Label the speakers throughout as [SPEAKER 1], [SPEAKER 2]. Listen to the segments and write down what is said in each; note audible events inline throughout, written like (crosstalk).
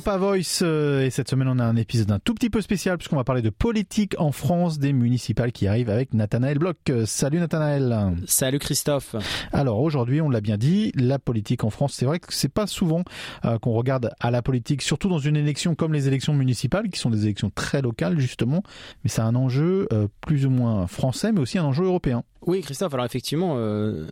[SPEAKER 1] Europa Voice euh, et cette semaine on a un épisode un tout petit peu spécial puisqu'on va parler de politique en France des municipales qui arrivent avec Nathanaël Bloch. Euh, Salut Nathanaël.
[SPEAKER 2] Salut Christophe.
[SPEAKER 1] Alors aujourd'hui on l'a bien dit, la politique en France, c'est vrai que c'est pas souvent euh, qu'on regarde à la politique, surtout dans une élection comme les élections municipales qui sont des élections très locales justement, mais c'est un enjeu plus ou moins français mais aussi un enjeu européen.
[SPEAKER 2] Oui, Christophe. Alors effectivement,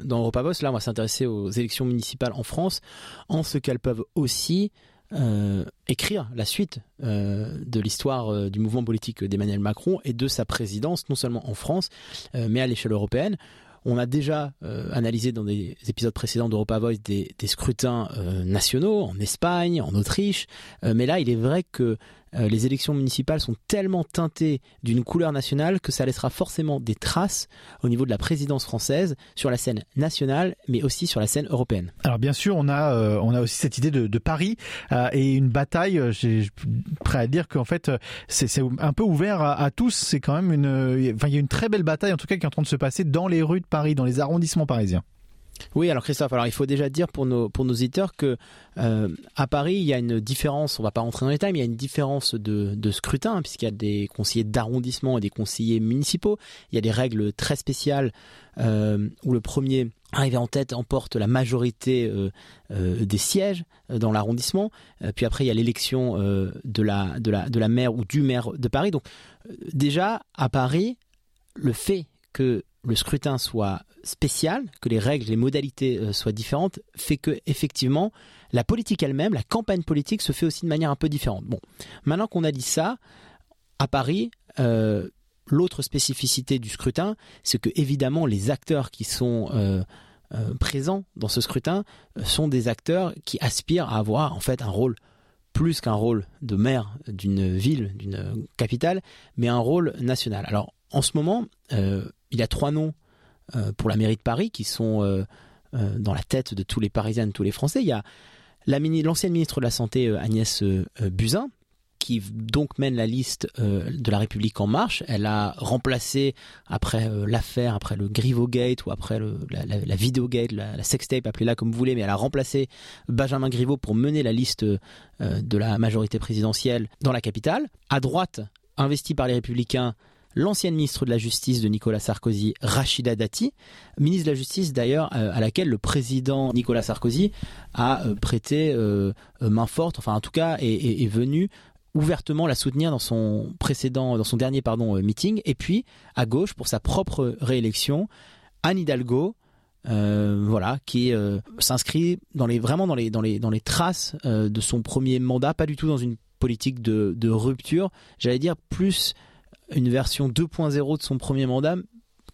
[SPEAKER 2] dans Europa Voice, là, on va s'intéresser aux élections municipales en France, en ce qu'elles peuvent aussi euh, écrire la suite euh, de l'histoire euh, du mouvement politique d'Emmanuel Macron et de sa présidence, non seulement en France, mais à l'échelle européenne. On a déjà analysé dans des épisodes précédents d'Europa Voice des, des scrutins nationaux en Espagne, en Autriche, mais là, il est vrai que euh, les élections municipales sont tellement teintées d'une couleur nationale que ça laissera forcément des traces au niveau de la présidence française sur la scène nationale, mais aussi sur la scène européenne.
[SPEAKER 1] Alors bien sûr, on a euh, on a aussi cette idée de, Paris euh, et une bataille. J'ai prêt à dire qu'en fait c'est un peu ouvert à, tous. C'est quand même une, enfin il y a une très belle bataille en tout cas qui est en train de se passer dans les rues de Paris, dans les arrondissements parisiens.
[SPEAKER 2] Oui, alors Christophe, alors il faut déjà dire pour nos pour nos éditeurs que euh, Paris il y a une différence. On va pas rentrer dans les détails, mais il y a une différence de, de scrutin puisqu'il y a des conseillers d'arrondissement et des conseillers municipaux. Il y a des règles très spéciales euh, où le premier arrivé en tête emporte la majorité euh, des sièges dans l'arrondissement. Puis après il y a l'élection de la de la de la maire ou du maire de Paris. Donc déjà à Paris, le fait que le scrutin soit spécial, que les règles, les modalités euh, soient différentes, fait que effectivement la politique elle-même, la campagne politique se fait aussi de manière un peu différente. Bon, maintenant qu'on a dit ça, à Paris, euh, l'autre spécificité du scrutin, c'est que évidemment les acteurs qui sont euh, présents dans ce scrutin sont des acteurs qui aspirent à avoir en fait un rôle plus qu'un rôle de maire d'une ville, d'une capitale, mais un rôle national. Alors en ce moment, il y a trois noms euh, pour la mairie de Paris qui sont euh, euh, dans la tête de tous les Parisiens, de tous les Français. Il y a l'ancienne ministre de la Santé Agnès Buzyn, qui donc mène la liste de la République en marche. Elle a remplacé après l'affaire, après le Griveaux-gate ou après la, la, la Videogate, la, la sextape, appelez-la comme vous voulez, mais elle a remplacé Benjamin Griveaux pour mener la liste de la majorité présidentielle dans la capitale. À droite, investi par les Républicains, l'ancienne ministre de la Justice de Nicolas Sarkozy, Rachida Dati, ministre de la Justice d'ailleurs euh, à laquelle le président Nicolas Sarkozy a euh, prêté euh, main forte, enfin en tout cas est, venu ouvertement la soutenir dans son précédent, dans son dernier pardon meeting, et puis à gauche pour sa propre réélection, Anne Hidalgo. voilà, qui s'inscrit dans les vraiment dans les dans les dans les traces de son premier mandat, pas du tout dans une politique de rupture, j'allais dire plus une version 2.0 de son premier mandat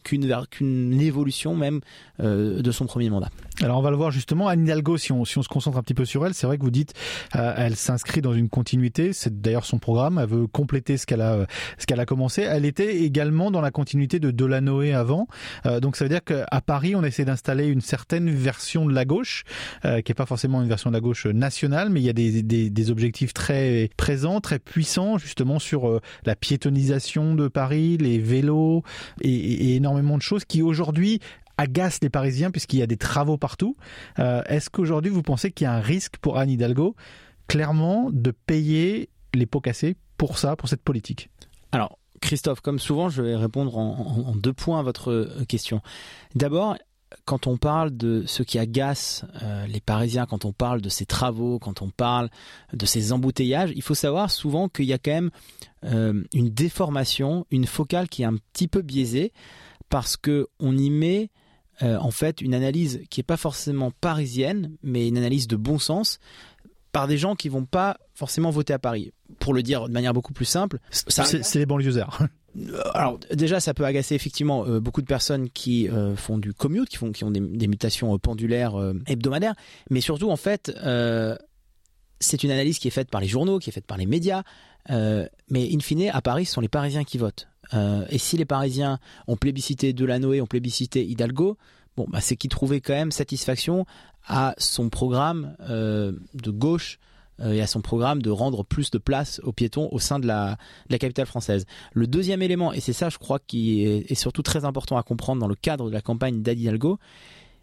[SPEAKER 2] qu'une évolution même euh, de son premier mandat.
[SPEAKER 1] Alors on va le voir justement, Anne Hidalgo, si on, se concentre un petit peu sur elle, c'est vrai que vous dites, euh, elle s'inscrit dans une continuité, c'est d'ailleurs son programme, elle veut compléter ce qu'elle a, a commencé. Elle était également dans la continuité de Delanoë avant, euh, donc ça veut dire qu'à Paris, on essaie d'installer une certaine version de la gauche, qui n'est pas forcément une version de la gauche nationale, mais il y a des objectifs très présents, très puissants justement sur la piétonisation de Paris, les vélos et, et énormément de choses qui aujourd'hui agacent les Parisiens puisqu'il y a des travaux partout. Euh, est-ce qu'aujourd'hui vous pensez qu'il y a un risque pour Anne Hidalgo, clairement, de payer les pots cassés pour ça, pour cette politique?
[SPEAKER 2] Alors, Christophe, comme souvent, je vais répondre en, deux points à votre euh, question. D'abord, quand on parle de ce qui agace euh, les Parisiens, quand on parle de ces travaux, quand on parle de ces embouteillages, il faut savoir souvent qu'il y a quand même une déformation, une focale qui est un petit peu biaisée parce que on y met euh, en fait une analyse qui n'est pas forcément parisienne, mais une analyse de bon sens par des gens qui vont pas forcément voter à Paris. Pour le dire de manière beaucoup plus simple,
[SPEAKER 1] c'est les banlieusards. (laughs)
[SPEAKER 2] Euh, alors déjà, ça peut agacer effectivement euh, beaucoup de personnes qui font du commute, qui font qui ont des, des mutations pendulaires hebdomadaires, mais surtout en fait, c'est une analyse qui est faite par les journaux, qui est faite par les médias, mais in fine, à Paris, ce sont les Parisiens qui votent. Euh, et si les Parisiens ont plébiscité Delanoë, ont plébiscité Hidalgo, bon, bah, c'est qu'ils trouvaient quand même satisfaction à son programme euh, de gauche euh, et à son programme de rendre plus de place aux piétons au sein de la, capitale française. Le deuxième élément, et c'est ça je crois qui est, surtout très important à comprendre dans le cadre de la campagne d'Anne Hidalgo,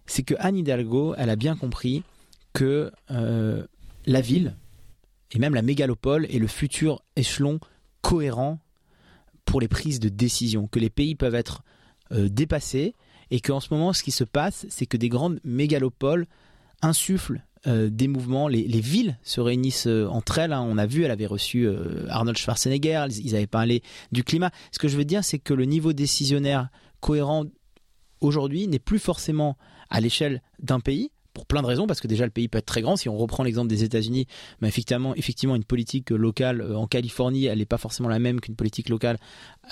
[SPEAKER 2] c'est que Anne Hidalgo, elle a bien compris que la ville et même la mégalopole est le futur échelon cohérent pour les prises de décision, que les pays peuvent être euh, dépassés et qu'en ce moment, ce qui se passe, c'est que des grandes mégalopoles insufflent euh, des mouvements. Les, villes se réunissent euh, entre elles. Hein. On a vu, elle avait reçu Arnold Schwarzenegger, ils avaient parlé du climat. Ce que je veux dire, c'est que le niveau décisionnaire cohérent aujourd'hui n'est plus forcément à l'échelle d'un pays, pour plein de raisons, parce que déjà le pays peut être très grand. Si on reprend l'exemple des États-Unis, mais effectivement, effectivement, une politique locale euh, en Californie, elle n'est pas forcément la même qu'une politique locale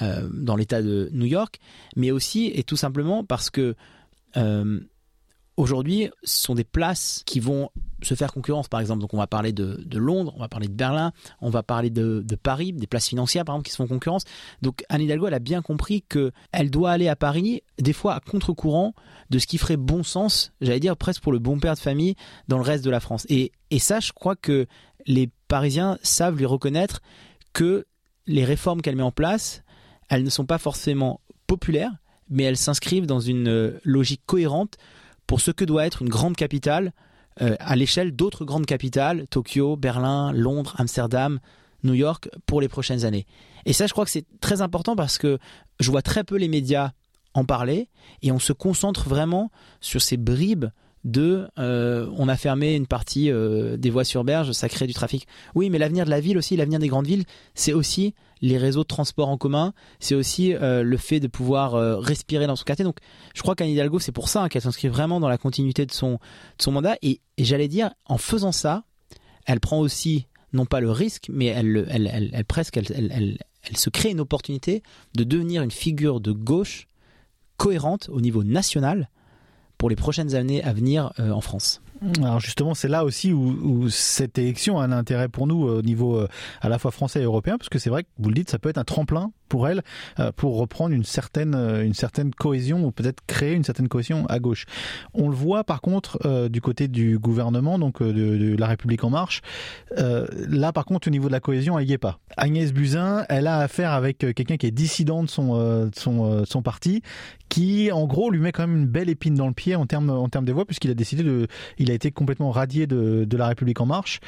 [SPEAKER 2] euh, dans l'État de New York, mais aussi et tout simplement parce que euh, Aujourd'hui, ce sont des places qui vont se faire concurrence, par exemple. Donc, on va parler de, Londres, on va parler de Berlin, on va parler de, Paris, des places financières, par exemple, qui se font concurrence. Donc, Anne Hidalgo, elle a bien compris qu'elle doit aller à Paris, des fois à contre-courant de ce qui ferait bon sens, j'allais dire presque pour le bon père de famille, dans le reste de la France. Et, et ça, je crois que les Parisiens savent lui reconnaître que les réformes qu'elle met en place, elles ne sont pas forcément populaires, mais elles s'inscrivent dans une logique cohérente pour ce que doit être une grande capitale euh, à l'échelle d'autres grandes capitales, Tokyo, Berlin, Londres, Amsterdam, New York, pour les prochaines années. Et ça, je crois que c'est très important parce que je vois très peu les médias en parler et on se concentre vraiment sur ces bribes de euh, on a fermé une partie euh, des voies sur berge, ça crée du trafic. Oui, mais l'avenir de la ville aussi, l'avenir des grandes villes, c'est aussi les réseaux de transport en commun, c'est aussi euh, le fait de pouvoir respirer dans son quartier. Donc, je crois qu'Anne Hidalgo, c'est pour ça hein, qu'elle s'inscrit vraiment dans la continuité de son, mandat. Et, j'allais dire, en faisant ça, elle prend aussi, non pas le risque, mais elle, presque, elle, elle se crée une opportunité de devenir une figure de gauche cohérente au niveau national pour les prochaines années à venir euh, en France.
[SPEAKER 1] Alors justement, c'est là aussi où, cette élection a un intérêt pour nous au niveau euh, à la fois français et européen, parce que c'est vrai que vous le dites, ça peut être un tremplin pour elle euh, pour reprendre une certaine euh, une certaine cohésion ou peut-être créer une certaine cohésion à gauche. On le voit par contre du côté du gouvernement, donc de, la République en marche. là par contre, au niveau de la cohésion, elle y est pas. Agnès Buzyn, elle a affaire avec quelqu'un qui est dissident de son son, parti, qui en gros lui met quand même une belle épine dans le pied en termes en termes des voix, puisqu'il a décidé de il a été complètement radié de, La République en marche,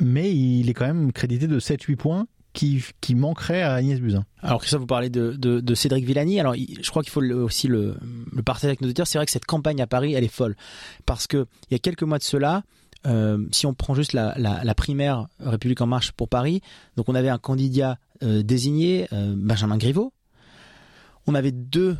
[SPEAKER 1] mais il est quand même crédité de 7-8 points qui, manquerait à Agnès Buzyn.
[SPEAKER 2] Alors Christophe, vous parlez de, Cédric Villani. Alors je crois qu'il faut aussi le, partager avec nos auditeurs. C'est vrai que cette campagne à Paris, elle est folle. Parce que il y a quelques mois de cela, euh, si on prend juste la, la, primaire République en marche pour Paris, donc on avait un candidat euh, désigné, euh, Benjamin Griveaux. On avait deux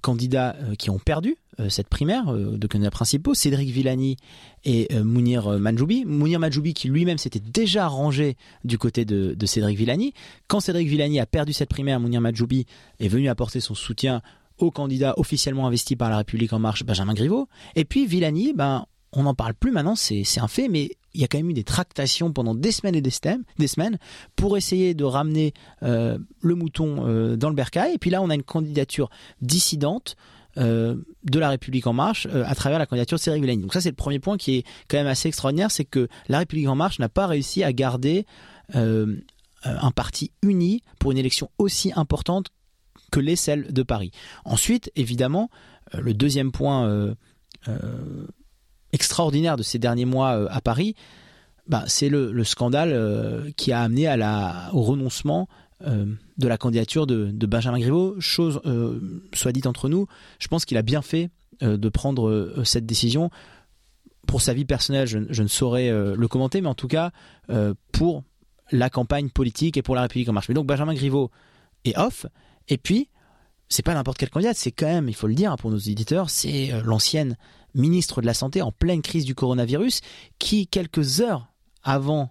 [SPEAKER 2] candidats qui ont perdu, cette primaire euh, de candidats principaux, Cédric Villani et euh, Mounir Majoubi. Mounir Majoubi qui lui-même s'était déjà rangé du côté de, Cédric Villani. Quand Cédric Villani a perdu cette primaire, Mounir Majoubi est venu apporter son soutien au candidat officiellement investi par la République en marche, Benjamin Griveaux. Et puis Villani, ben, on n'en parle plus maintenant, c'est un fait, mais il y a quand même eu des tractations pendant des semaines et des, semaines pour essayer de ramener le mouton dans le bercail. Et puis là, on a une candidature dissidente euh, de la République en marche euh, à travers la candidature de Cédric Villani. Donc ça c'est le premier point qui est quand même assez extraordinaire, c'est que la République en marche n'a pas réussi à garder euh, un parti uni pour une élection aussi importante que les celles de Paris. Ensuite, évidemment, le deuxième point extraordinaire de ces derniers mois à Paris, bah, c'est le, scandale qui a amené à la, au renoncement euh, de la candidature de, Benjamin Griveaux. Chose euh, soit dite entre nous, je pense qu'il a bien fait euh, de prendre cette décision. Pour sa vie personnelle, je, ne saurais le commenter, mais en tout cas pour la campagne politique et pour la République en marche. Mais donc Benjamin Griveaux est off, et puis c'est pas n'importe quelle candidate, c'est quand même, il faut le dire pour nos éditeurs, c'est l'ancienne ministre de la Santé en pleine crise du coronavirus qui, quelques heures avant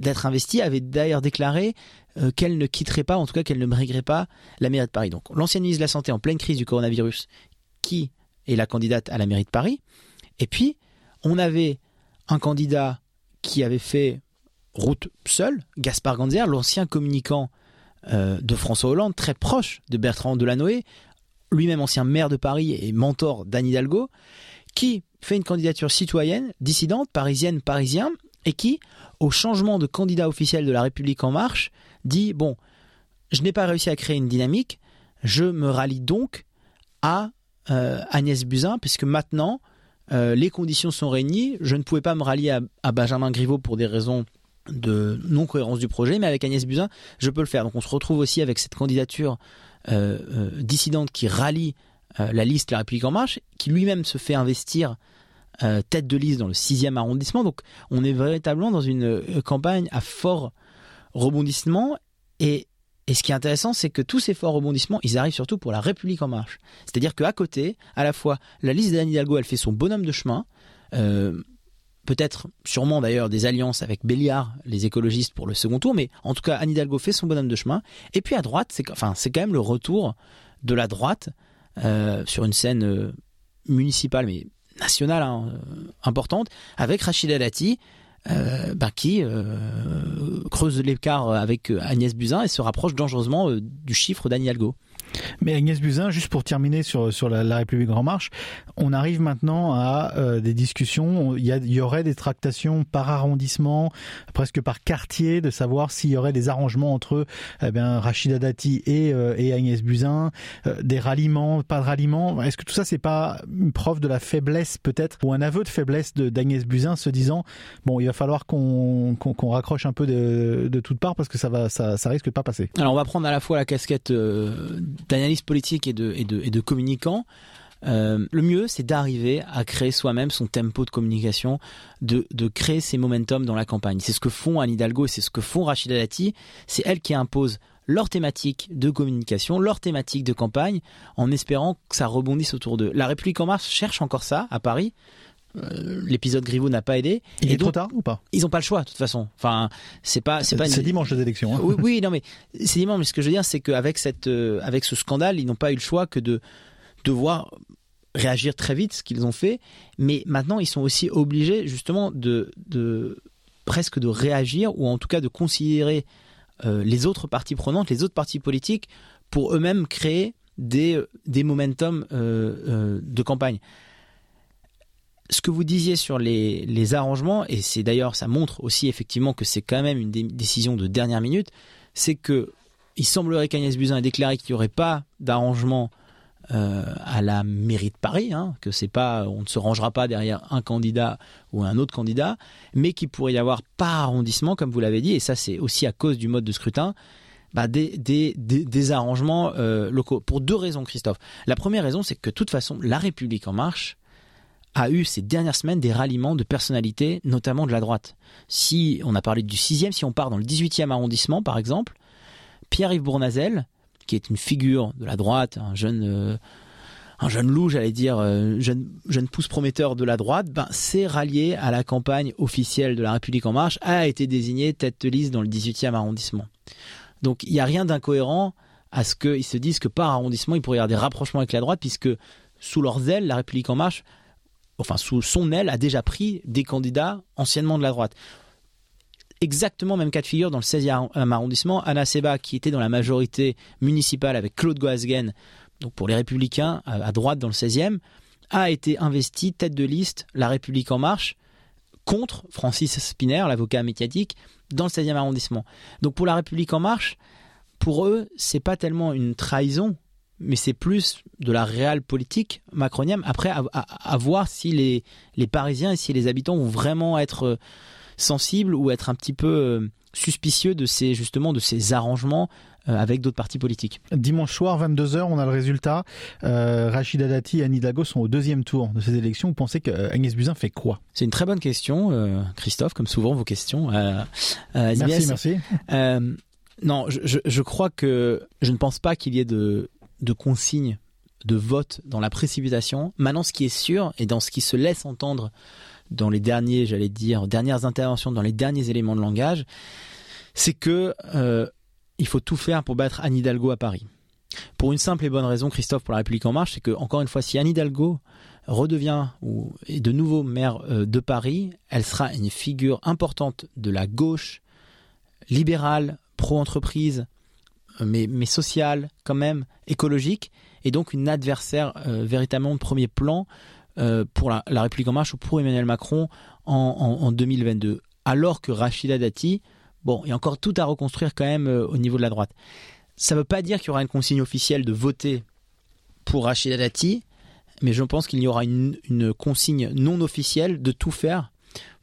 [SPEAKER 2] d'être investie, avait d'ailleurs déclaré euh, qu'elle ne quitterait pas, en tout cas qu'elle ne briguerait pas la mairie de Paris. Donc l'ancienne ministre de la Santé en pleine crise du coronavirus, qui est la candidate à la mairie de Paris. Et puis, on avait un candidat qui avait fait route seul, Gaspard Ganzer, l'ancien communicant euh, de François Hollande, très proche de Bertrand Delanoë, lui-même ancien maire de Paris et mentor d'Anne Hidalgo, qui fait une candidature citoyenne, dissidente, parisienne, parisien, et qui, au changement de candidat officiel de la République en marche, dit bon, je n'ai pas réussi à créer une dynamique, je me rallie donc à euh, Agnès Buzyn, puisque maintenant euh, les conditions sont réunies. Je ne pouvais pas me rallier à, Benjamin Griveaux pour des raisons de non-cohérence du projet, mais avec Agnès Buzyn, je peux le faire. Donc on se retrouve aussi avec cette candidature euh, dissidente qui rallie la liste La République En Marche, qui lui-même se fait investir tête de liste dans le 6e arrondissement. Donc on est véritablement dans une campagne à fort rebondissement. Et, et ce qui est intéressant, c'est que tous ces forts rebondissements, ils arrivent surtout pour La République En Marche. C'est-à-dire qu'à côté, à la fois, la liste d'Anne Hidalgo, elle fait son bonhomme de chemin peut-être sûrement d'ailleurs des alliances avec Béliard, les écologistes pour le second tour, mais en tout cas Anne Hidalgo fait son bonhomme de chemin. Et puis à droite, c'est enfin quand même le retour de la droite euh, sur une scène euh, municipale mais nationale hein, euh, importante avec Rachida Dati. Bah, qui creuse l'écart avec Agnès Buzyn et se rapproche dangereusement du chiffre d'Anne Hidalgo.
[SPEAKER 1] Mais Agnès Buzyn, juste pour terminer sur sur la, République en marche, on arrive maintenant à euh, des discussions. Il y, aurait des tractations par arrondissement, presque par quartier, de savoir s'il y aurait des arrangements entre eh bien, Rachida Dati et, euh, et Agnès Buzyn, euh, des ralliements, pas de ralliements. Est-ce que tout ça, c'est pas une preuve de la faiblesse peut-être, ou un aveu de faiblesse d'Agnès Buzyn, se disant bon, il va falloir qu'on qu'on raccroche un peu de, de toutes parts parce que ça va, ça, ça risque de pas passer.
[SPEAKER 2] Alors on va prendre à la fois la casquette d'analyse politique et de, et de, et de communicant, euh, le mieux, c'est d'arriver à créer soi-même son tempo de communication, de, de créer ses momentum dans la campagne. C'est ce que font Anne Hidalgo et c'est ce que font Rachida Dati. C'est elles qui imposent leur thématique de communication, leur thématique de campagne, en espérant que ça rebondisse autour d'eux. La République en Mars cherche encore ça à Paris. Euh, l'épisode Griveaux n'a pas aidé.
[SPEAKER 1] Il est trop tard ou pas?
[SPEAKER 2] Ils n'ont pas le choix de toute façon. Enfin, c'est pas, c'est pas.
[SPEAKER 1] C'est dimanche les élections. Hein.
[SPEAKER 2] Oui, oui, (laughs) non mais c'est dimanche. Mais ce que je veux dire, c'est qu'avec cette, euh, avec ce scandale, ils n'ont pas eu le choix que de devoir réagir très vite, ce qu'ils ont fait. Mais maintenant, ils sont aussi obligés justement de, de presque de réagir ou en tout cas de considérer euh, les autres parties prenantes, les autres partis politiques, pour eux-mêmes créer des, des momentum de campagne ce que vous disiez sur les, arrangements, et c'est d'ailleurs, ça montre aussi effectivement que c'est quand même une décision de dernière minute, c'est que il semblerait qu'Agnès Buzyn ait déclaré qu'il n'y aurait pas d'arrangement euh, à la mairie de Paris, hein, que c'est pas, on ne se rangera pas derrière un candidat ou un autre candidat, mais qu'il pourrait y avoir par arrondissement, comme vous l'avez dit, et ça c'est aussi à cause du mode de scrutin, bah, des, des, arrangements euh, locaux. Pour deux raisons, Christophe. La première raison, c'est que de toute façon, La République en marche, a eu ces dernières semaines des ralliements de personnalités, notamment de la droite. Si on a parlé du 6e, si on part dans le 18e arrondissement, par exemple, Pierre-Yves Bournazel, qui est une figure de la droite, un jeune, euh, un jeune loup, j'allais dire, euh, jeune, jeune pouce prometteur de la droite, ben, s'est rallié à la campagne officielle de la République en marche, a été désigné tête de liste dans le 18e arrondissement. Donc il n'y a rien d'incohérent à ce qu'ils se disent que par arrondissement, il pourrait y avoir des rapprochements avec la droite, puisque sous leurs ailes, la République en marche enfin sous son aile, a déjà pris des candidats anciennement de la droite. Exactement même cas de figure dans le 16e arrondissement. Anna Seba, qui était dans la majorité municipale avec Claude Goasguen, donc pour les Républicains, à droite dans le 16e, a été investi tête de liste La République en marche contre Francis Spinner, l'avocat médiatique, dans le 16e arrondissement. Donc pour La République en marche, pour eux, c'est pas tellement une trahison, mais c'est plus de la réelle politique macronienne. Après, à, voir si les, les Parisiens et si les habitants vont vraiment être euh, sensibles ou être un petit peu euh, suspicieux de ces justement de ces arrangements euh, avec d'autres partis politiques.
[SPEAKER 1] Dimanche soir, 22h, on a le résultat. Rachida Dati et Anne Hidalgo sont au deuxième tour de ces élections. Vous pensez qu'Agnès Buzyn fait quoi?
[SPEAKER 2] C'est une très bonne question, Christophe, comme souvent vos questions.
[SPEAKER 1] merci, merci.
[SPEAKER 2] non, je, je, crois que je ne pense pas qu'il y ait de de consignes de vote dans la précipitation. Maintenant, ce qui est sûr, et dans ce qui se laisse entendre dans les derniers, j'allais dire, dernières interventions, dans les derniers éléments de langage, c'est que euh, il faut tout faire pour battre Anne Hidalgo à Paris. Pour une simple et bonne raison, Christophe, pour la République en marche, c'est que encore une fois, si Anne Hidalgo redevient ou est de nouveau maire euh, de Paris, elle sera une figure importante de la gauche libérale, pro-entreprise, mais, mais sociale quand même, écologique, et donc une adversaire euh, véritablement de premier plan euh, pour la, République en marche ou pour Emmanuel Macron en, en, 2022. Alors que Rachida Dati, bon, il y a encore tout à reconstruire quand même euh, au niveau de la droite. Ça ne veut pas dire qu'il y aura une consigne officielle de voter pour Rachida Dati, mais je pense qu'il y aura une, une consigne non officielle de tout faire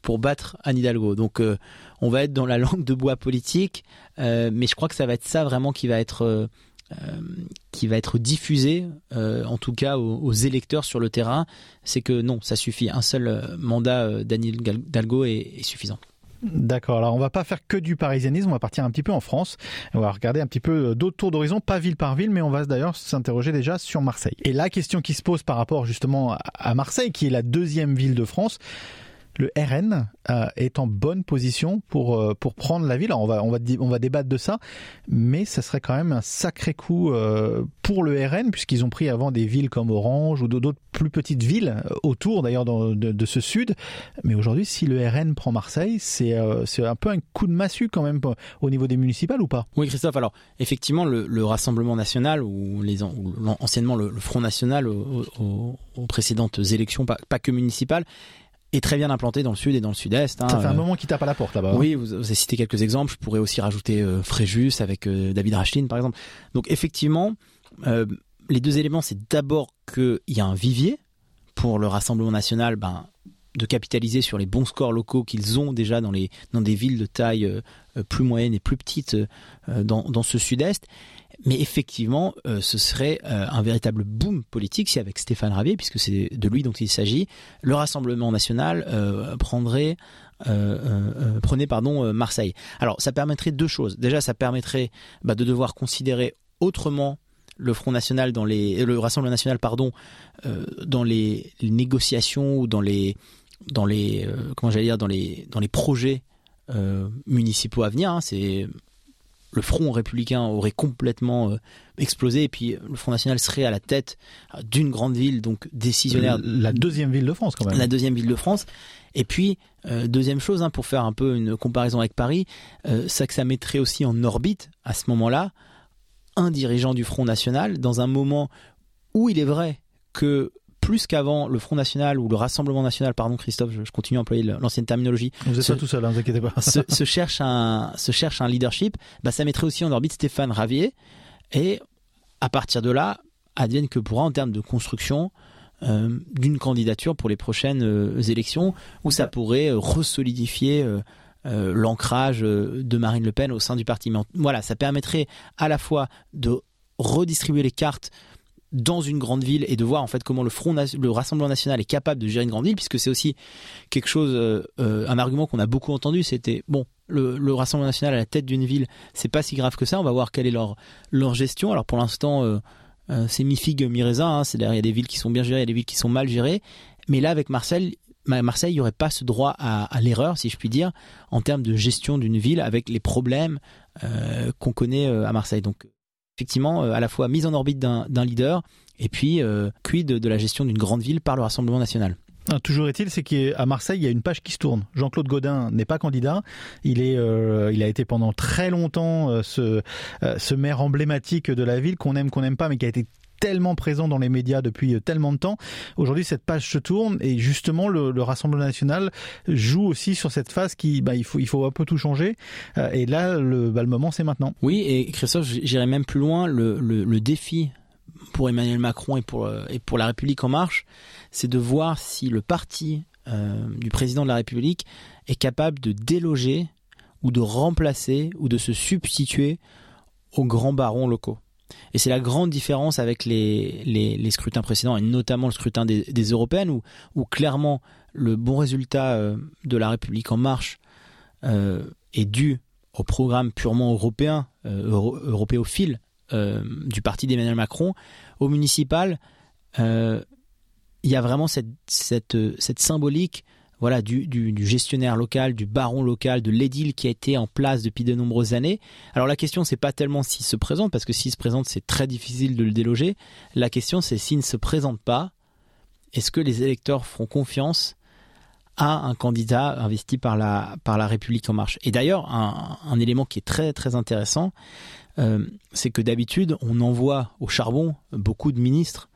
[SPEAKER 2] pour battre Anne Hidalgo. Donc on va être dans la (laughs) langue de bois politique, mais je crois que ça va être ça vraiment qui va être qui va être diffusé, en tout cas aux, électeurs sur le terrain, c'est que non, ça suffit. Un seul mandat d'Anne Hidalgo est suffisant.
[SPEAKER 1] D'accord. Alors on va pas faire que du parisianisme, on va partir un petit peu en France. On va regarder un petit peu euh, d'autres tours d'horizon, pas ville par ville, mais on va d'ailleurs s'interroger déjà sur Marseille. Et la question qui se pose par rapport justement à Marseille, qui est la deuxième ville de France, le RN euh, est en bonne position pour euh, pour prendre la ville. On va on va on va débattre de ça, mais ça serait quand même un sacré coup euh, pour le RN puisqu'ils ont pris avant des villes comme Orange ou d'autres plus petites villes autour d'ailleurs de, de, ce sud. Mais aujourd'hui, si le RN prend Marseille, c'est c'est un peu un coup de massue quand même au niveau des municipales ou pas?
[SPEAKER 2] Oui, Christophe. Alors effectivement, le, le Rassemblement national ou les anciennement le, Front national aux, précédentes élections, pas que municipales est très bien implanté dans le sud et dans le sud-est.
[SPEAKER 1] Hein, ça fait un euh, moment qu'il tape à la porte là-bas.
[SPEAKER 2] Oui, vous, avez cité quelques exemples. Je pourrais aussi rajouter euh, Fréjus avec euh, David Rachlin par exemple. Donc effectivement, les deux éléments, c'est d'abord qu'il y a un vivier pour le Rassemblement national, ben, de capitaliser sur les bons scores locaux qu'ils ont déjà dans, les, dans des villes de taille plus moyenne et plus petite dans, dans ce sud-est. Mais effectivement, euh, ce serait euh, un véritable boom politique si avec Stéphane Ravier, puisque c'est de lui dont il s'agit, le Rassemblement national euh, prendrait prenait pardon Marseille. Alors ça permettrait deux choses. Déjà, ça permettrait bah, de devoir considérer autrement le Front National dans les le Rassemblement national pardon dans les, négociations ou dans les dans les comment j'allais dire dans les dans les projets municipaux à venir. Hein. c'est le front républicain aurait complètement euh, explosé et puis le Front National serait à la tête euh, d'une grande ville, donc décisionnaire.
[SPEAKER 1] La deuxième ville de France quand même.
[SPEAKER 2] La deuxième ville de France. Et puis, euh, deuxième chose, hein, pour faire un peu une comparaison avec Paris, c'est que ça mettrait aussi en orbite, à ce moment-là, un dirigeant du Front National, dans un moment où il est vrai que plus qu'avant, le Front National ou le Rassemblement National, pardon Christophe, je, continue à employer l'ancienne terminologie.
[SPEAKER 1] Vous n'êtes pas tout seul, ne hein, vous inquiétez pas. (laughs)
[SPEAKER 2] se, cherche un, se cherche un leadership, bah, ça mettrait aussi en orbite Stéphane Ravier. Et à partir de là, advienne que pourra en termes de construction euh, d'une candidature pour les prochaines euh, élections, où ça pourrait euh, resolidifier l'ancrage de Marine Le Pen au sein du parti. Mais voilà, ça permettrait à la fois de redistribuer les cartes dans une grande ville et de voir en fait comment le front le Rassemblement national est capable de gérer une grande ville puisque c'est aussi quelque chose euh, euh, un argument qu'on a beaucoup entendu c'était bon le, Rassemblement national à la tête d'une ville c'est pas si grave que ça on va voir quelle est leur leur gestion alors pour l'instant euh, c'est mi figue mi raisin hein, c'est il y a des villes qui sont bien gérées il y a des villes qui sont mal gérées mais là avec Marseille Marseille, il n'y aurait pas ce droit à, l'erreur, si je puis dire, en termes de gestion d'une ville avec les problèmes qu'on connaît à Marseille. Donc, effectivement euh, à la fois mise en orbite d'un leader et puis euh, quid de la gestion d'une grande ville par le Rassemblement national?
[SPEAKER 1] Ah, toujours est-il, c'est qu'à Marseille, il y a une page qui se tourne. Jean-Claude Godin n'est pas candidat. Il est, euh, il a été pendant très longtemps ce, ce maire emblématique de la ville qu'on aime, qu'on n'aime pas, mais qui a été tellement présent dans les médias depuis euh, tellement de temps. Aujourd'hui, cette page se tourne et justement, le, Rassemblement national joue aussi sur cette phase qui, bah, il faut, un peu tout changer. Euh, et là, le, bah, le moment, c'est maintenant.
[SPEAKER 2] Oui, et Christophe, j'irai même plus loin. Le, défi pour Emmanuel Macron euh, et pour la République en marche, c'est de voir si le parti du président de la République est capable de déloger ou de remplacer ou de se substituer aux grands barons locaux. Et c'est la grande différence avec les, les, scrutins précédents, et notamment le scrutin des, européennes, où, clairement le bon résultat euh, de la République en marche euh, est dû au programme purement européen, euh, européophile du parti d'Emmanuel Macron. Au municipal, il y a vraiment cette, cette, cette symbolique voilà, du, gestionnaire local, du baron local, de l'édile qui a été en place depuis de nombreuses années. Alors la question c'est pas tellement s'il se présente, parce que s'il se présente c'est très difficile de le déloger. La question c'est s'il ne se présente pas, est-ce que les électeurs feront confiance à un candidat investi par la, par la République en marche? Et d'ailleurs, un, élément qui est très très intéressant, euh, c'est que d'habitude on envoie au charbon beaucoup de ministres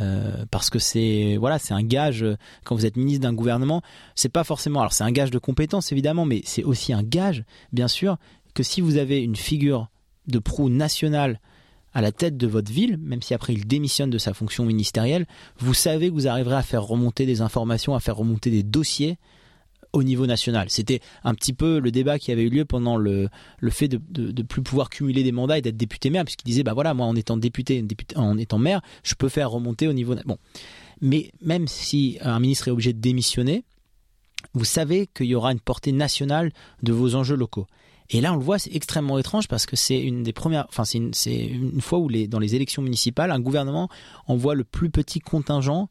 [SPEAKER 2] euh, parce que c'est voilà c'est un gage quand vous êtes ministre d'un gouvernement c'est pas forcément alors c'est un gage de compétence évidemment mais c'est aussi un gage bien sûr que si vous avez une figure de proue nationale à la tête de votre ville, même si après il démissionne de sa fonction ministérielle, vous savez que vous arriverez à faire remonter des informations, à faire remonter des dossiers au niveau national. C'était un petit peu le débat qui avait eu lieu pendant le, le fait de, de, plus pouvoir cumuler des mandats et d'être député maire, puisqu'il disait, bah voilà, moi en étant député, député, en étant maire, je peux faire remonter au niveau... Bon. Mais même si un ministre est obligé de démissionner, vous savez qu'il y aura une portée nationale de vos enjeux locaux. Et là, on le voit, c'est extrêmement étrange parce que c'est une des premières, enfin, c'est une, une, fois où les, dans les élections municipales, un gouvernement envoie le plus petit contingent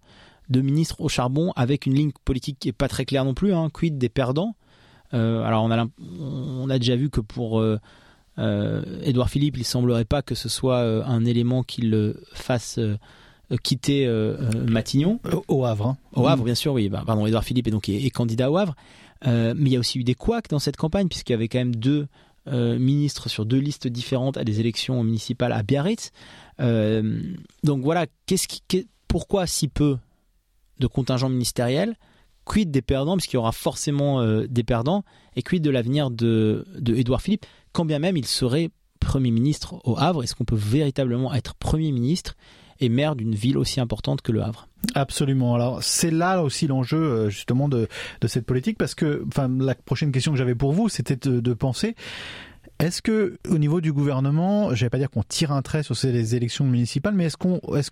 [SPEAKER 2] de ministres au charbon avec une ligne politique qui est pas très claire non plus, hein, quid des perdants? Euh, alors on a, on a déjà vu que pour euh, euh, Édouard Philippe, il semblerait pas que ce soit un élément qui le fasse quitter Matignon.
[SPEAKER 1] Au Havre. Hein.
[SPEAKER 2] Au Havre, bien sûr, oui. Bah, pardon, Édouard Philippe est donc est, candidat au Havre. mais il y a aussi eu des couacs dans cette campagne, puisqu'il y avait quand même deux ministres sur deux listes différentes à des élections municipales à Biarritz. donc voilà, qu'est-ce qui, pourquoi si peu de contingent ministériel Quid des perdants, puisqu'il y aura forcément euh, des perdants, et quid de l'avenir de, de Philippe, quand bien même il serait Premier ministre au Havre? Est-ce qu'on peut véritablement être Premier ministre et maire d'une ville aussi importante que le Havre?
[SPEAKER 1] Absolument. Alors c'est là aussi l'enjeu euh, justement de, de cette politique parce que enfin la prochaine question que j'avais pour vous c'était de penser est-ce que au niveau du gouvernement, je vais pas dire qu'on tire un trait sur ces élections municipales, mais est-ce qu'on est-ce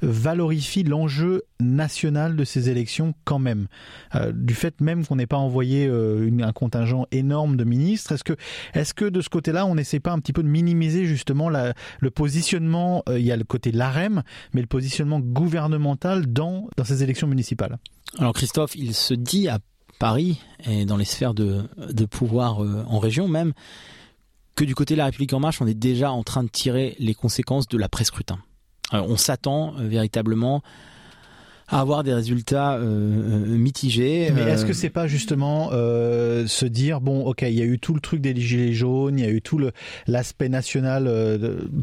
[SPEAKER 1] valorifie l'enjeu national de ces élections quand même, euh, du fait même qu'on n'ait pas envoyé euh, un contingent énorme de ministres, est-ce que de ce côté-là, on n'essaie pas un petit peu de minimiser justement le positionnement, euh, il y a le côté l'AREM, mais le positionnement gouvernemental dans ces élections municipales?
[SPEAKER 2] Alors Christophe, il se dit à Paris et dans les sphères de pouvoir en région même que du côté de la République en marche, on est déjà en train de tirer les conséquences de l'après-scrutin. on s'attend euh, véritablement à avoir des résultats euh, euh, mitigés.
[SPEAKER 1] Mais est-ce que c'est pas justement se dire bon, ok, il y a eu tout le truc des gilets jaunes, il y a eu tout l'aspect national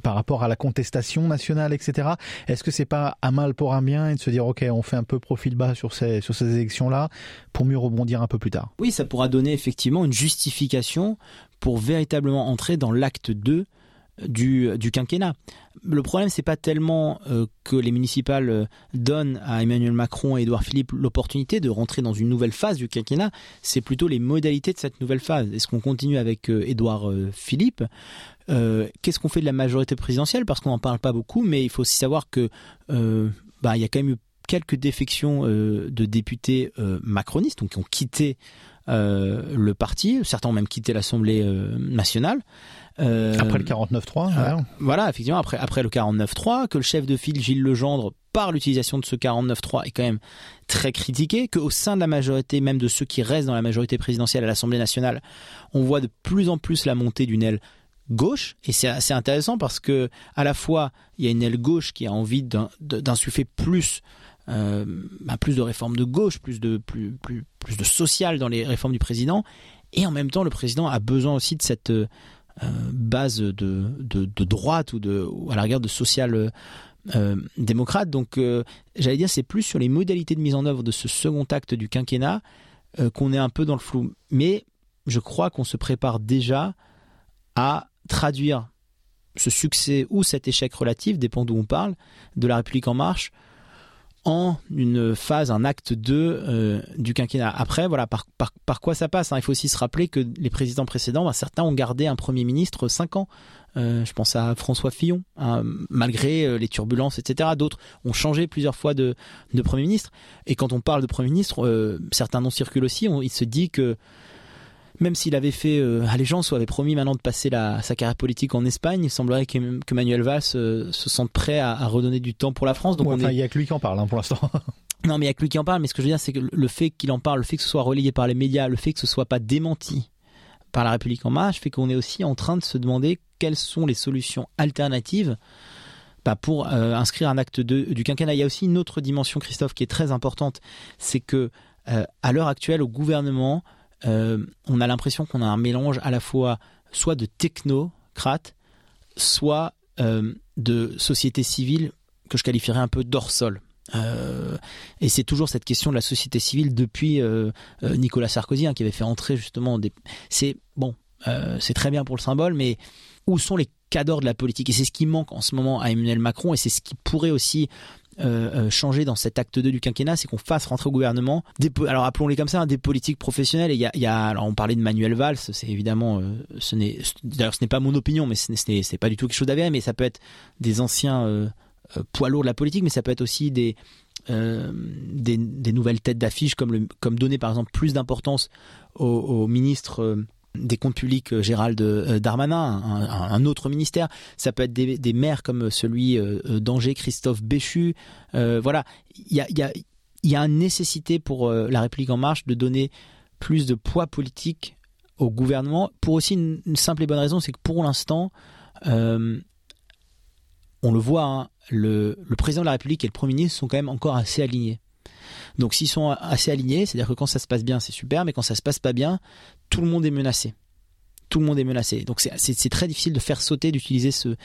[SPEAKER 1] par rapport à la contestation nationale, etc. Est-ce que c'est pas un mal pour un bien et de se dire ok, on fait un peu profil bas sur ces sur ces élections là pour mieux rebondir un peu plus tard?
[SPEAKER 2] Oui, ça pourra donner effectivement une justification pour véritablement entrer dans l'acte 2 du, quinquennat. Le problème, c'est pas tellement euh, que les municipales euh, donnent à Emmanuel Macron et Édouard Philippe l'opportunité de rentrer dans une nouvelle phase du quinquennat, c'est plutôt les modalités de cette nouvelle phase. Est-ce qu'on continue avec euh, Édouard Philippe? Qu'est-ce qu'on fait de la majorité présidentielle? Parce qu'on n'en parle pas beaucoup, mais il faut aussi savoir que bah, y a quand même eu quelques défections de députés macronistes, donc qui ont quitté le parti, certains ont même quitté l'Assemblée nationale.
[SPEAKER 1] Euh, après le 49-3
[SPEAKER 2] Voilà, effectivement, après, après le 49-3, que le chef de file Gilles Legendre, par l'utilisation de ce 49-3, est quand même très critiqué, qu'au sein de la majorité, même de ceux qui restent dans la majorité présidentielle à l'Assemblée nationale, on voit de plus en plus la montée d'une aile gauche et c'est assez intéressant parce que à la fois il y a une aile gauche qui a envie d'insuffler plus euh, bah, plus de réformes de gauche, plus de, plus, plus, plus de social dans les réformes du président. Et en même temps, le président a besoin aussi de cette euh, base de, droite ou, à la rigueur de social euh, démocrate. Donc, j'allais dire, c'est plus sur les modalités de mise en œuvre de ce second acte du quinquennat qu'on est un peu dans le flou. Mais je crois qu'on se prépare déjà à traduire ce succès ou cet échec relatif, dépend d'où on parle, de la République en marche en une phase, un acte 2 euh, du quinquennat. Après, voilà, par, par, quoi ça passe hein. Il faut aussi se rappeler que les présidents précédents, bah, certains ont gardé un Premier ministre 5 ans. Euh, je pense à François Fillon, hein, malgré euh, les turbulences, etc. D'autres ont changé plusieurs fois de, de Premier ministre. Et quand on parle de Premier ministre, certains noms circulent aussi. il se dit que même s'il avait fait euh, allégeance ou avait promis maintenant de passer la, sa carrière politique en Espagne, il semblerait que, que Manuel Valls euh, se sente prêt à, à, redonner du temps pour la France.
[SPEAKER 1] Donc il y a que lui qui en parle hein, pour l'instant. (laughs)
[SPEAKER 2] non, mais il y a que lui qui en parle. Mais ce que je veux dire, c'est que le fait qu'il en parle, le fait que ce soit relayé par les médias, le fait que ce soit pas démenti par la République en marche, fait qu'on est aussi en train de se demander quelles sont les solutions alternatives bah, pour euh, inscrire un acte de, du quinquennat. Il y a aussi une autre dimension, Christophe, qui est très importante, c'est que à l'heure actuelle, au gouvernement, euh, on a l'impression qu'on a un mélange à la fois soit de technocrates, soit euh, de société civile que je qualifierais un peu d'hors-sol. Euh, et c'est toujours cette question de la société civile depuis Nicolas Sarkozy hein, qui avait fait entrer justement des. C'est bon, c'est très bien pour le symbole, mais où sont les cadors de la politique? Et c'est ce qui manque en ce moment à Emmanuel Macron et c'est ce qui pourrait aussi euh, changer dans cet acte 2 du quinquennat, c'est qu'on fasse rentrer au gouvernement des, alors appelons-les comme ça, hein, des politiques professionnelles. Il y alors on parlait de Manuel Valls, c'est évidemment, ce n'est, d'ailleurs ce n'est pas mon opinion, mais ce n'est pas du tout quelque chose d'avéré, mais ça peut être des anciens poids lourds de la politique, mais ça peut être aussi des euh, des, nouvelles têtes d'affiche, comme, comme donner par exemple plus d'importance au, au, ministre euh, des comptes publics euh, Gérald Darmanin, un, autre ministère. Ça peut être des, maires comme celui d'Angers, Christophe Béchu. voilà, il y a, y, une nécessité pour la République en marche de donner plus de poids politique au gouvernement pour aussi une, simple et bonne raison, c'est que pour l'instant, euh, on le voit, hein, le, président de la République et le Premier ministre sont quand même encore assez alignés. Donc s'ils sont assez alignés, c'est-à-dire que quand ça se passe bien, c'est super, mais quand ça se passe pas bien, tout le monde est menacé. Tout le monde est menacé. Donc c'est très difficile de faire sauter, d'utiliser ce,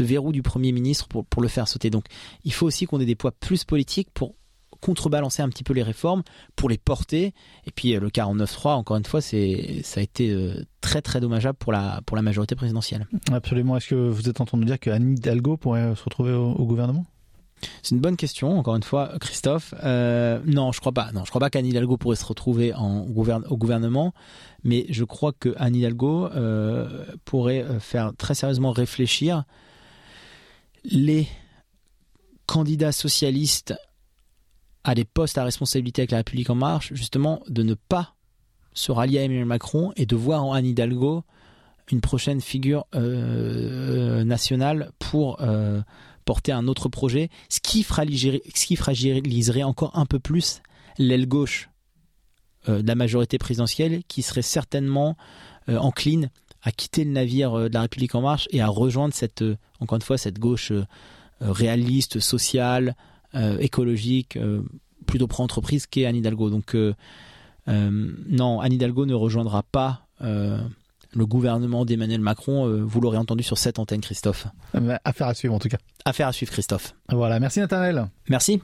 [SPEAKER 2] verrou du Premier ministre pour, le faire sauter. Donc il faut aussi qu'on ait des poids plus politiques pour contrebalancer un petit peu les réformes pour les porter. Et puis euh, le 49-3, encore une fois, c'est ça a été euh, très très dommageable pour la majorité présidentielle.
[SPEAKER 1] Absolument. Est-ce que vous êtes entendu dire que Anne Hidalgo pourrait se retrouver au, gouvernement?
[SPEAKER 2] C'est une bonne question, encore une fois, Christophe. Euh, non, je crois pas. Non, je crois pas qu'Anne Hidalgo pourrait se retrouver au gouvernement, mais je crois que Anne Hidalgo pourrait faire très sérieusement réfléchir les candidats socialistes à des postes à responsabilité avec la République en marche, justement, de ne pas se rallier à Emmanuel Macron et de voir en Anne Hidalgo une prochaine figure euh, nationale pour euh, porter un autre projet, ce qui, fragiliserait encore un peu plus l'aile gauche euh, de la majorité présidentielle, qui serait certainement encline à quitter le navire de la République en marche et à rejoindre cette, encore une fois, cette gauche réaliste, sociale, euh, écologique, euh, plutôt pro-entreprise qu'est Anne Hidalgo. Donc euh, non, Anne Hidalgo ne rejoindra pas le gouvernement d'Emmanuel Macron. vous l'aurez entendu sur cette antenne, Christophe.
[SPEAKER 1] Affaire à suivre en tout cas.
[SPEAKER 2] Affaire à suivre, Christophe.
[SPEAKER 1] Voilà, merci Nathanaël.
[SPEAKER 2] Merci.